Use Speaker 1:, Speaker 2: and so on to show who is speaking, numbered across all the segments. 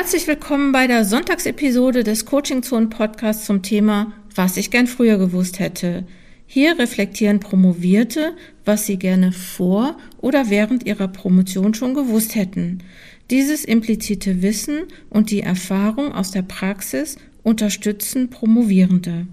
Speaker 1: Herzlich willkommen bei der Sonntagsepisode des Coaching Zone Podcasts zum Thema Was ich gern früher gewusst hätte. Hier reflektieren Promovierte, was sie gerne vor oder während ihrer Promotion schon gewusst hätten. Dieses implizite Wissen und die Erfahrung aus der Praxis unterstützen Promovierende.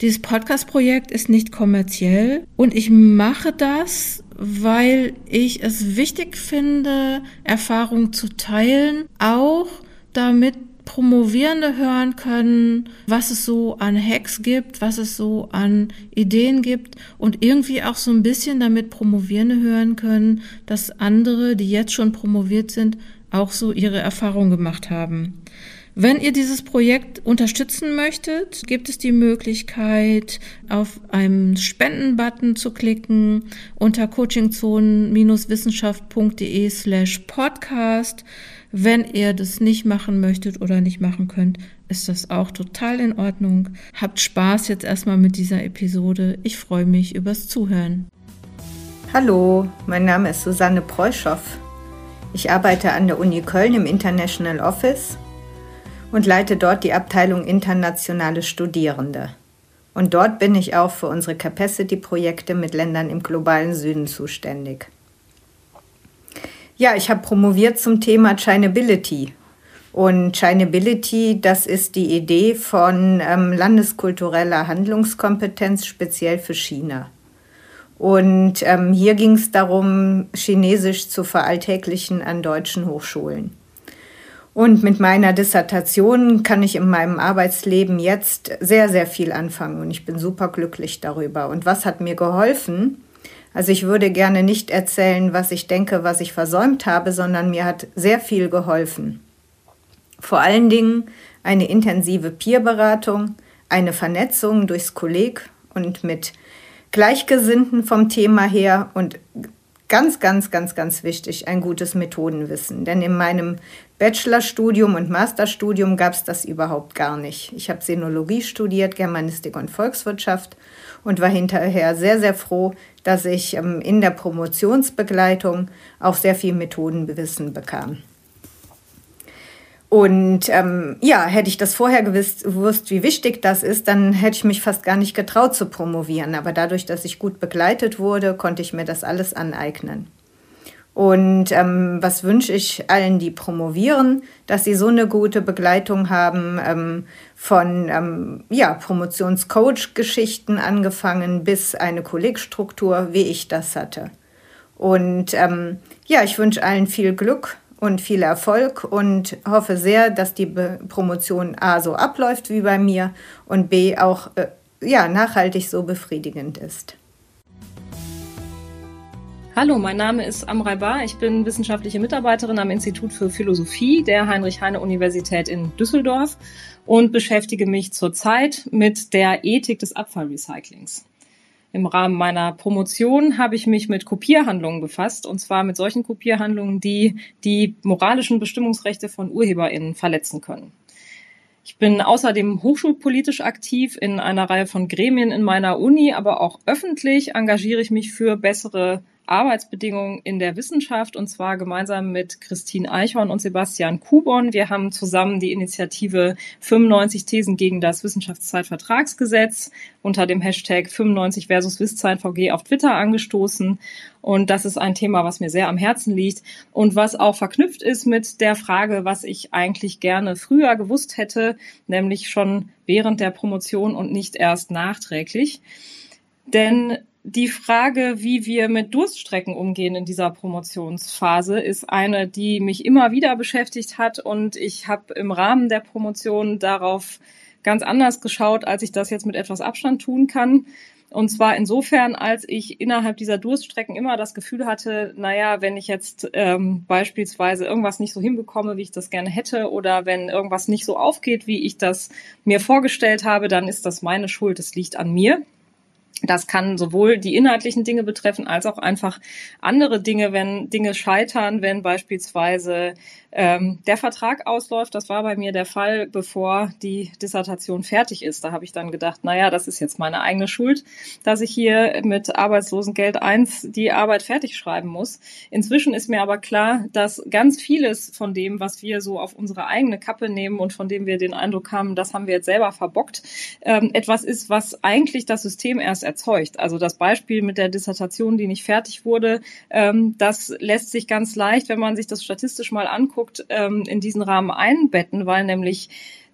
Speaker 1: Dieses Podcast-Projekt ist nicht kommerziell und ich mache das, weil ich es wichtig finde, Erfahrungen zu teilen, auch damit Promovierende hören können, was es so an Hacks gibt, was es so an Ideen gibt und irgendwie auch so ein bisschen damit Promovierende hören können, dass andere, die jetzt schon promoviert sind, auch so ihre Erfahrungen gemacht haben. Wenn ihr dieses Projekt unterstützen möchtet, gibt es die Möglichkeit, auf einen Spenden-Button zu klicken unter coachingzonen-wissenschaft.de slash podcast. Wenn ihr das nicht machen möchtet oder nicht machen könnt, ist das auch total in Ordnung. Habt Spaß jetzt erstmal mit dieser Episode. Ich freue mich übers Zuhören.
Speaker 2: Hallo, mein Name ist Susanne Preuschow. Ich arbeite an der Uni Köln im International Office und leite dort die Abteilung Internationale Studierende. Und dort bin ich auch für unsere Capacity-Projekte mit Ländern im globalen Süden zuständig. Ja, ich habe promoviert zum Thema Chinability. Und Chinability, das ist die Idee von ähm, landeskultureller Handlungskompetenz speziell für China. Und ähm, hier ging es darum, Chinesisch zu veralltäglichen an deutschen Hochschulen. Und mit meiner Dissertation kann ich in meinem Arbeitsleben jetzt sehr, sehr viel anfangen und ich bin super glücklich darüber. Und was hat mir geholfen? Also ich würde gerne nicht erzählen, was ich denke, was ich versäumt habe, sondern mir hat sehr viel geholfen. Vor allen Dingen eine intensive Peerberatung, eine Vernetzung durchs Kolleg und mit Gleichgesinnten vom Thema her und ganz, ganz, ganz, ganz wichtig, ein gutes Methodenwissen. Denn in meinem Bachelorstudium und Masterstudium gab es das überhaupt gar nicht. Ich habe Sinologie studiert, Germanistik und Volkswirtschaft und war hinterher sehr, sehr froh, dass ich ähm, in der Promotionsbegleitung auch sehr viel Methodenwissen bekam. Und ähm, ja, hätte ich das vorher gewusst, gewusst, wie wichtig das ist, dann hätte ich mich fast gar nicht getraut zu promovieren. Aber dadurch, dass ich gut begleitet wurde, konnte ich mir das alles aneignen. Und ähm, was wünsche ich allen, die promovieren, dass sie so eine gute Begleitung haben, ähm, von ähm, ja, Promotionscoach-Geschichten angefangen bis eine Kollegstruktur, wie ich das hatte. Und ähm, ja, ich wünsche allen viel Glück und viel Erfolg und hoffe sehr, dass die Promotion A so abläuft wie bei mir und B auch äh, ja, nachhaltig so befriedigend ist.
Speaker 3: Hallo, mein Name ist Amrei Bar. Ich bin wissenschaftliche Mitarbeiterin am Institut für Philosophie der Heinrich-Heine-Universität in Düsseldorf und beschäftige mich zurzeit mit der Ethik des Abfallrecyclings. Im Rahmen meiner Promotion habe ich mich mit Kopierhandlungen befasst, und zwar mit solchen Kopierhandlungen, die die moralischen Bestimmungsrechte von UrheberInnen verletzen können. Ich bin außerdem hochschulpolitisch aktiv in einer Reihe von Gremien in meiner Uni, aber auch öffentlich engagiere ich mich für bessere Arbeitsbedingungen in der Wissenschaft und zwar gemeinsam mit Christine Eichhorn und Sebastian Kubon. Wir haben zusammen die Initiative 95 Thesen gegen das Wissenschaftszeitvertragsgesetz unter dem Hashtag 95 versus WissZeitVG auf Twitter angestoßen. Und das ist ein Thema, was mir sehr am Herzen liegt und was auch verknüpft ist mit der Frage, was ich eigentlich gerne früher gewusst hätte, nämlich schon während der Promotion und nicht erst nachträglich. Denn die Frage, wie wir mit Durststrecken umgehen in dieser Promotionsphase, ist eine, die mich immer wieder beschäftigt hat und ich habe im Rahmen der Promotion darauf ganz anders geschaut, als ich das jetzt mit etwas Abstand tun kann. Und zwar insofern, als ich innerhalb dieser Durststrecken immer das Gefühl hatte, naja, wenn ich jetzt ähm, beispielsweise irgendwas nicht so hinbekomme, wie ich das gerne hätte, oder wenn irgendwas nicht so aufgeht, wie ich das mir vorgestellt habe, dann ist das meine Schuld, es liegt an mir. Das kann sowohl die inhaltlichen Dinge betreffen, als auch einfach andere Dinge, wenn Dinge scheitern, wenn beispielsweise ähm, der Vertrag ausläuft. Das war bei mir der Fall, bevor die Dissertation fertig ist. Da habe ich dann gedacht, naja, das ist jetzt meine eigene Schuld, dass ich hier mit Arbeitslosengeld 1 die Arbeit fertig schreiben muss. Inzwischen ist mir aber klar, dass ganz vieles von dem, was wir so auf unsere eigene Kappe nehmen und von dem wir den Eindruck haben, das haben wir jetzt selber verbockt, ähm, etwas ist, was eigentlich das System erst erzeugt. Also das Beispiel mit der Dissertation, die nicht fertig wurde, ähm, das lässt sich ganz leicht, wenn man sich das statistisch mal anguckt, ähm, in diesen Rahmen einbetten, weil nämlich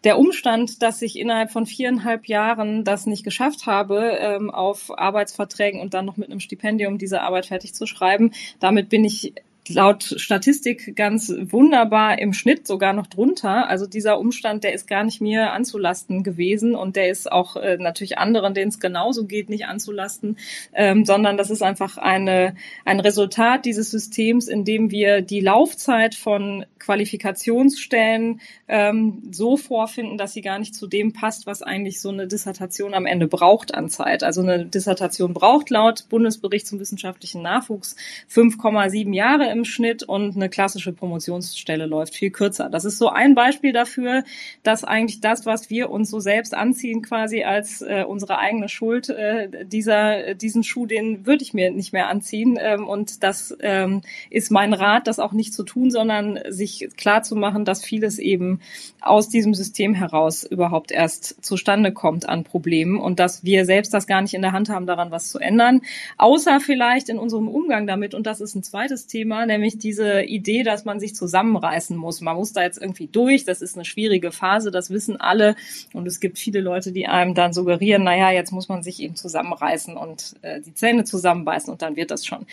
Speaker 3: der Umstand, dass ich innerhalb von viereinhalb Jahren das nicht geschafft habe, ähm, auf Arbeitsverträgen und dann noch mit einem Stipendium diese Arbeit fertig zu schreiben, damit bin ich laut Statistik ganz wunderbar im Schnitt sogar noch drunter. Also dieser Umstand, der ist gar nicht mir anzulasten gewesen und der ist auch äh, natürlich anderen, denen es genauso geht, nicht anzulasten, ähm, sondern das ist einfach eine, ein Resultat dieses Systems, in dem wir die Laufzeit von Qualifikationsstellen ähm, so vorfinden, dass sie gar nicht zu dem passt, was eigentlich so eine Dissertation am Ende braucht an Zeit. Also eine Dissertation braucht laut Bundesbericht zum wissenschaftlichen Nachwuchs 5,7 Jahre im Schnitt und eine klassische Promotionsstelle läuft viel kürzer. Das ist so ein Beispiel dafür, dass eigentlich das, was wir uns so selbst anziehen, quasi als äh, unsere eigene Schuld, äh, dieser, diesen Schuh, den würde ich mir nicht mehr anziehen. Ähm, und das ähm, ist mein Rat, das auch nicht zu tun, sondern sich klar zu machen, dass vieles eben aus diesem System heraus überhaupt erst zustande kommt an Problemen und dass wir selbst das gar nicht in der Hand haben, daran was zu ändern. Außer vielleicht in unserem Umgang damit. Und das ist ein zweites Thema nämlich diese Idee, dass man sich zusammenreißen muss. Man muss da jetzt irgendwie durch, das ist eine schwierige Phase, das wissen alle. Und es gibt viele Leute, die einem dann suggerieren, naja, jetzt muss man sich eben zusammenreißen und äh, die Zähne zusammenbeißen und dann wird das schon.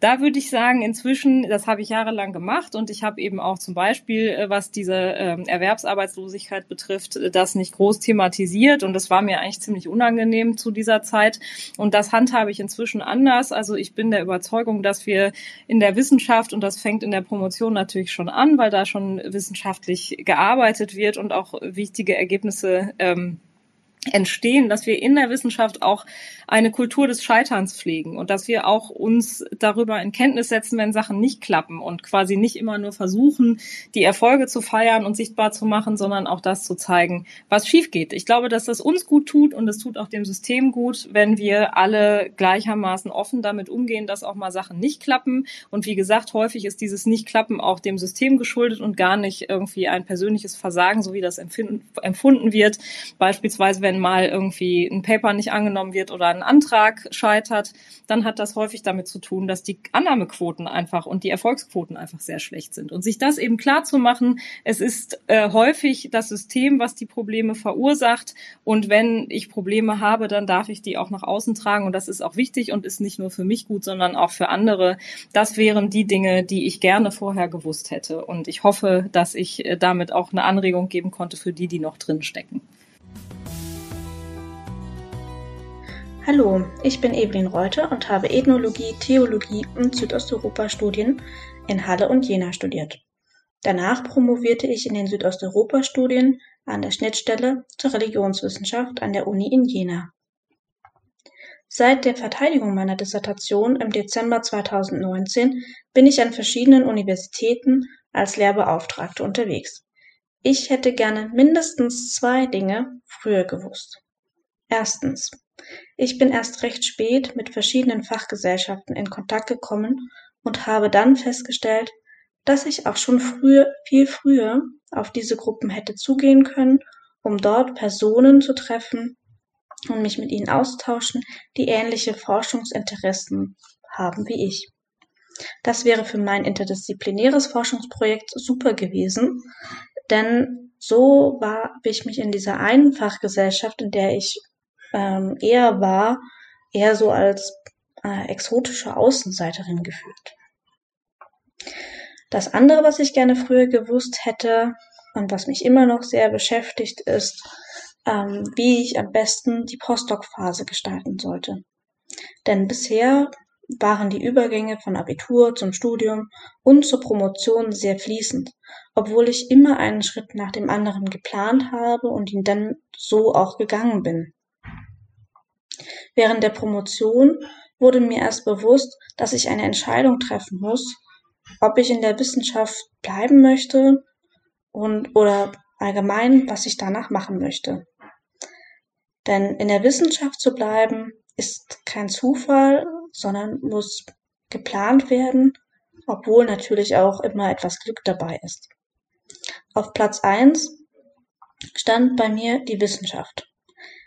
Speaker 3: Da würde ich sagen, inzwischen, das habe ich jahrelang gemacht und ich habe eben auch zum Beispiel, äh, was diese äh, Erwerbsarbeitslosigkeit betrifft, das nicht groß thematisiert und das war mir eigentlich ziemlich unangenehm zu dieser Zeit. Und das handhabe ich inzwischen anders. Also ich bin der Überzeugung, dass wir in der Wissenschaft Wissenschaft und das fängt in der Promotion natürlich schon an, weil da schon wissenschaftlich gearbeitet wird und auch wichtige Ergebnisse ähm, entstehen, dass wir in der Wissenschaft auch eine Kultur des Scheiterns pflegen und dass wir auch uns darüber in Kenntnis setzen, wenn Sachen nicht klappen und quasi nicht immer nur versuchen, die Erfolge zu feiern und sichtbar zu machen, sondern auch das zu zeigen, was schief geht. Ich glaube, dass das uns gut tut und es tut auch dem System gut, wenn wir alle gleichermaßen offen damit umgehen, dass auch mal Sachen nicht klappen. Und wie gesagt, häufig ist dieses Nicht-Klappen auch dem System geschuldet und gar nicht irgendwie ein persönliches Versagen, so wie das empfunden wird. Beispielsweise, wenn mal irgendwie ein Paper nicht angenommen wird oder ein Antrag scheitert, dann hat das häufig damit zu tun, dass die Annahmequoten einfach und die Erfolgsquoten einfach sehr schlecht sind. Und sich das eben klar zu machen, es ist äh, häufig das System, was die Probleme verursacht. Und wenn ich Probleme habe, dann darf ich die auch nach außen tragen. Und das ist auch wichtig und ist nicht nur für mich gut, sondern auch für andere. Das wären die Dinge, die ich gerne vorher gewusst hätte. Und ich hoffe, dass ich äh, damit auch eine Anregung geben konnte für die, die noch drin stecken.
Speaker 4: Hallo, ich bin Evelyn Reuter und habe Ethnologie, Theologie und Südosteuropa-Studien in Halle und Jena studiert. Danach promovierte ich in den Südosteuropa-Studien an der Schnittstelle zur Religionswissenschaft an der Uni in Jena. Seit der Verteidigung meiner Dissertation im Dezember 2019 bin ich an verschiedenen Universitäten als Lehrbeauftragte unterwegs. Ich hätte gerne mindestens zwei Dinge früher gewusst. Erstens. Ich bin erst recht spät mit verschiedenen Fachgesellschaften in Kontakt gekommen und habe dann festgestellt, dass ich auch schon früher, viel früher auf diese Gruppen hätte zugehen können, um dort Personen zu treffen und mich mit ihnen austauschen, die ähnliche Forschungsinteressen haben wie ich. Das wäre für mein interdisziplinäres Forschungsprojekt super gewesen, denn so war, ich mich in dieser einen Fachgesellschaft, in der ich ähm, eher war, eher so als äh, exotische Außenseiterin gefühlt. Das andere, was ich gerne früher gewusst hätte und was mich immer noch sehr beschäftigt, ist, ähm, wie ich am besten die Postdoc-Phase gestalten sollte. Denn bisher waren die Übergänge von Abitur zum Studium und zur Promotion sehr fließend, obwohl ich immer einen Schritt nach dem anderen geplant habe und ihn dann so auch gegangen bin. Während der Promotion wurde mir erst bewusst, dass ich eine Entscheidung treffen muss, ob ich in der Wissenschaft bleiben möchte und oder allgemein, was ich danach machen möchte. Denn in der Wissenschaft zu bleiben ist kein Zufall, sondern muss geplant werden, obwohl natürlich auch immer etwas Glück dabei ist. Auf Platz eins stand bei mir die Wissenschaft.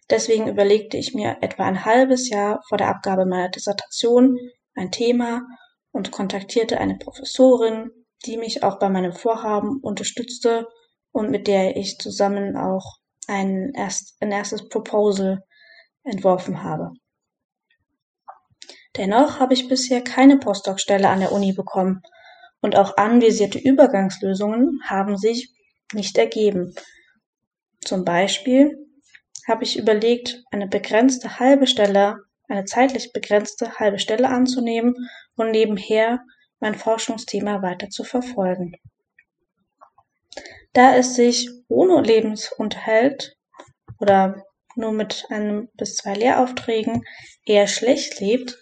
Speaker 4: Deswegen überlegte ich mir etwa ein halbes Jahr vor der Abgabe meiner Dissertation ein Thema und kontaktierte eine Professorin, die mich auch bei meinem Vorhaben unterstützte und mit der ich zusammen auch ein, erst, ein erstes Proposal entworfen habe. Dennoch habe ich bisher keine Postdoc-Stelle an der Uni bekommen und auch anvisierte Übergangslösungen haben sich nicht ergeben. Zum Beispiel habe ich überlegt, eine begrenzte halbe Stelle, eine zeitlich begrenzte halbe Stelle anzunehmen und nebenher mein Forschungsthema weiter zu verfolgen. Da es sich ohne Lebensunterhalt oder nur mit einem bis zwei Lehraufträgen eher schlecht lebt,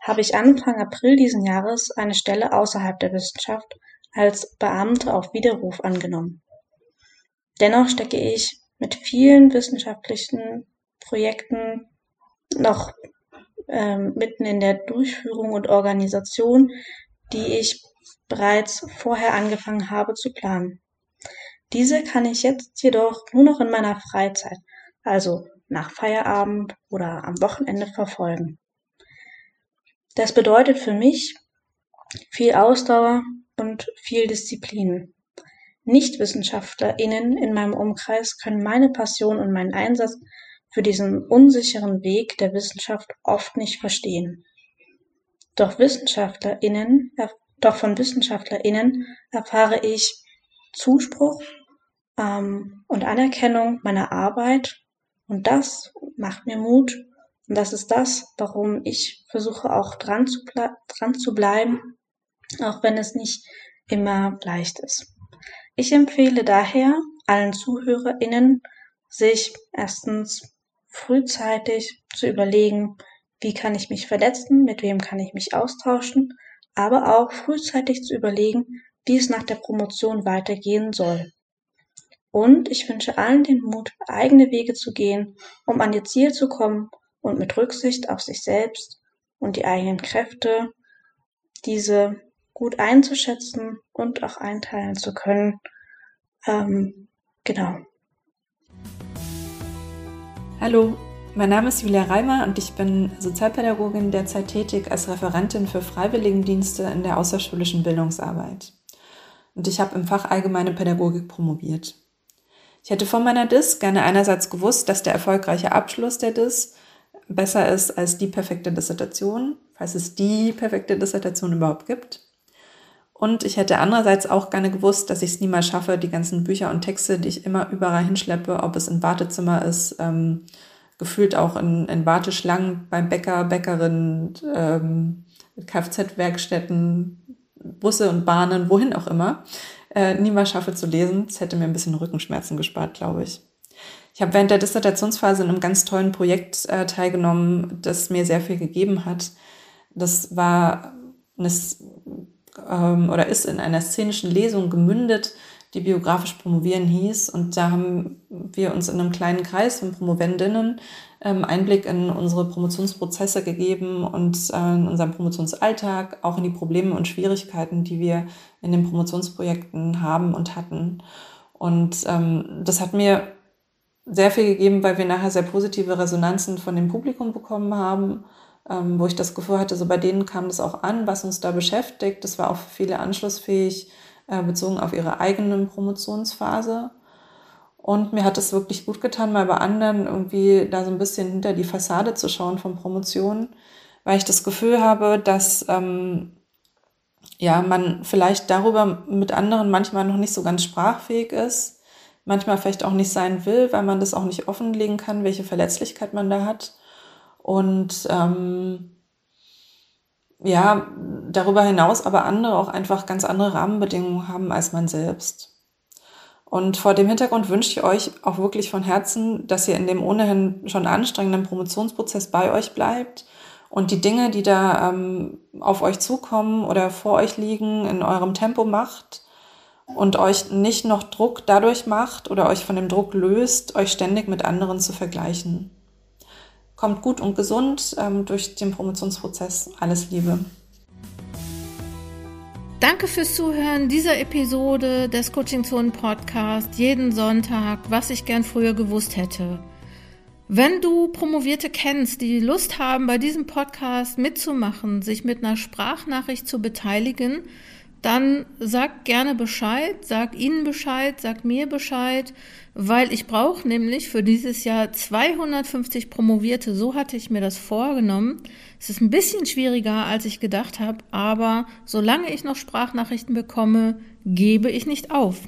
Speaker 4: habe ich Anfang April diesen Jahres eine Stelle außerhalb der Wissenschaft als Beamte auf Widerruf angenommen. Dennoch stecke ich mit vielen wissenschaftlichen Projekten noch ähm, mitten in der Durchführung und Organisation, die ich bereits vorher angefangen habe zu planen. Diese kann ich jetzt jedoch nur noch in meiner Freizeit, also nach Feierabend oder am Wochenende verfolgen. Das bedeutet für mich viel Ausdauer und viel Disziplin. NichtwissenschaftlerInnen in meinem Umkreis können meine Passion und meinen Einsatz für diesen unsicheren Weg der Wissenschaft oft nicht verstehen. Doch WissenschaftlerInnen, doch von WissenschaftlerInnen erfahre ich Zuspruch ähm, und Anerkennung meiner Arbeit und das macht mir Mut und das ist das, warum ich versuche auch dran zu, dran zu bleiben, auch wenn es nicht immer leicht ist. Ich empfehle daher allen ZuhörerInnen, sich erstens frühzeitig zu überlegen, wie kann ich mich verletzen, mit wem kann ich mich austauschen, aber auch frühzeitig zu überlegen, wie es nach der Promotion weitergehen soll. Und ich wünsche allen den Mut, eigene Wege zu gehen, um an ihr Ziel zu kommen und mit Rücksicht auf sich selbst und die eigenen Kräfte diese gut einzuschätzen und auch einteilen zu können. Ähm, genau.
Speaker 5: Hallo, mein Name ist Julia Reimer und ich bin Sozialpädagogin derzeit tätig als Referentin für Freiwilligendienste in der außerschulischen Bildungsarbeit. Und ich habe im Fach Allgemeine Pädagogik promoviert. Ich hätte von meiner DIS gerne einerseits gewusst, dass der erfolgreiche Abschluss der DIS besser ist als die perfekte Dissertation, falls es die perfekte Dissertation überhaupt gibt. Und ich hätte andererseits auch gerne gewusst, dass ich es niemals schaffe, die ganzen Bücher und Texte, die ich immer überall hinschleppe, ob es im Wartezimmer ist, ähm, gefühlt auch in, in Warteschlangen beim Bäcker, Bäckerin, ähm, Kfz-Werkstätten, Busse und Bahnen, wohin auch immer, äh, niemals schaffe zu lesen. Das hätte mir ein bisschen Rückenschmerzen gespart, glaube ich. Ich habe während der Dissertationsphase in einem ganz tollen Projekt äh, teilgenommen, das mir sehr viel gegeben hat. Das war eine, ähm, oder ist in einer szenischen Lesung gemündet, die biografisch promovieren hieß. Und da haben wir uns in einem kleinen Kreis von Promovendinnen ähm, Einblick in unsere Promotionsprozesse gegeben und äh, in unseren Promotionsalltag, auch in die Probleme und Schwierigkeiten, die wir in den Promotionsprojekten haben und hatten. Und ähm, das hat mir sehr viel gegeben, weil wir nachher sehr positive Resonanzen von dem Publikum bekommen haben, ähm, wo ich das Gefühl hatte, so bei denen kam das auch an, was uns da beschäftigt. Das war auch für viele anschlussfähig, äh, bezogen auf ihre eigene Promotionsphase. Und mir hat es wirklich gut getan, mal bei anderen irgendwie da so ein bisschen hinter die Fassade zu schauen von Promotionen, weil ich das Gefühl habe, dass ähm, ja man vielleicht darüber mit anderen manchmal noch nicht so ganz sprachfähig ist manchmal vielleicht auch nicht sein will, weil man das auch nicht offenlegen kann, welche Verletzlichkeit man da hat. Und ähm, ja, darüber hinaus aber andere auch einfach ganz andere Rahmenbedingungen haben als man selbst. Und vor dem Hintergrund wünsche ich euch auch wirklich von Herzen, dass ihr in dem ohnehin schon anstrengenden Promotionsprozess bei euch bleibt und die Dinge, die da ähm, auf euch zukommen oder vor euch liegen, in eurem Tempo macht und euch nicht noch Druck dadurch macht oder euch von dem Druck löst, euch ständig mit anderen zu vergleichen. Kommt gut und gesund ähm, durch den Promotionsprozess. Alles Liebe.
Speaker 1: Danke fürs Zuhören dieser Episode des Coaching Zone Podcast jeden Sonntag, was ich gern früher gewusst hätte. Wenn du Promovierte kennst, die Lust haben, bei diesem Podcast mitzumachen, sich mit einer Sprachnachricht zu beteiligen, dann sag gerne Bescheid, sag ihnen Bescheid, sag mir Bescheid, weil ich brauche nämlich für dieses Jahr 250 Promovierte. So hatte ich mir das vorgenommen. Es ist ein bisschen schwieriger, als ich gedacht habe, aber solange ich noch Sprachnachrichten bekomme, gebe ich nicht auf.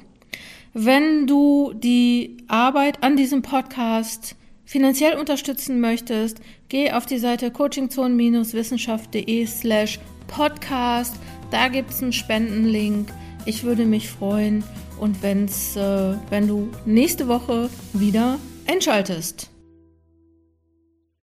Speaker 1: Wenn du die Arbeit an diesem Podcast finanziell unterstützen möchtest, geh auf die Seite coachingzone-wissenschaft.de slash podcast da gibt es einen Spendenlink. Ich würde mich freuen und wenn's, äh, wenn du nächste Woche wieder einschaltest.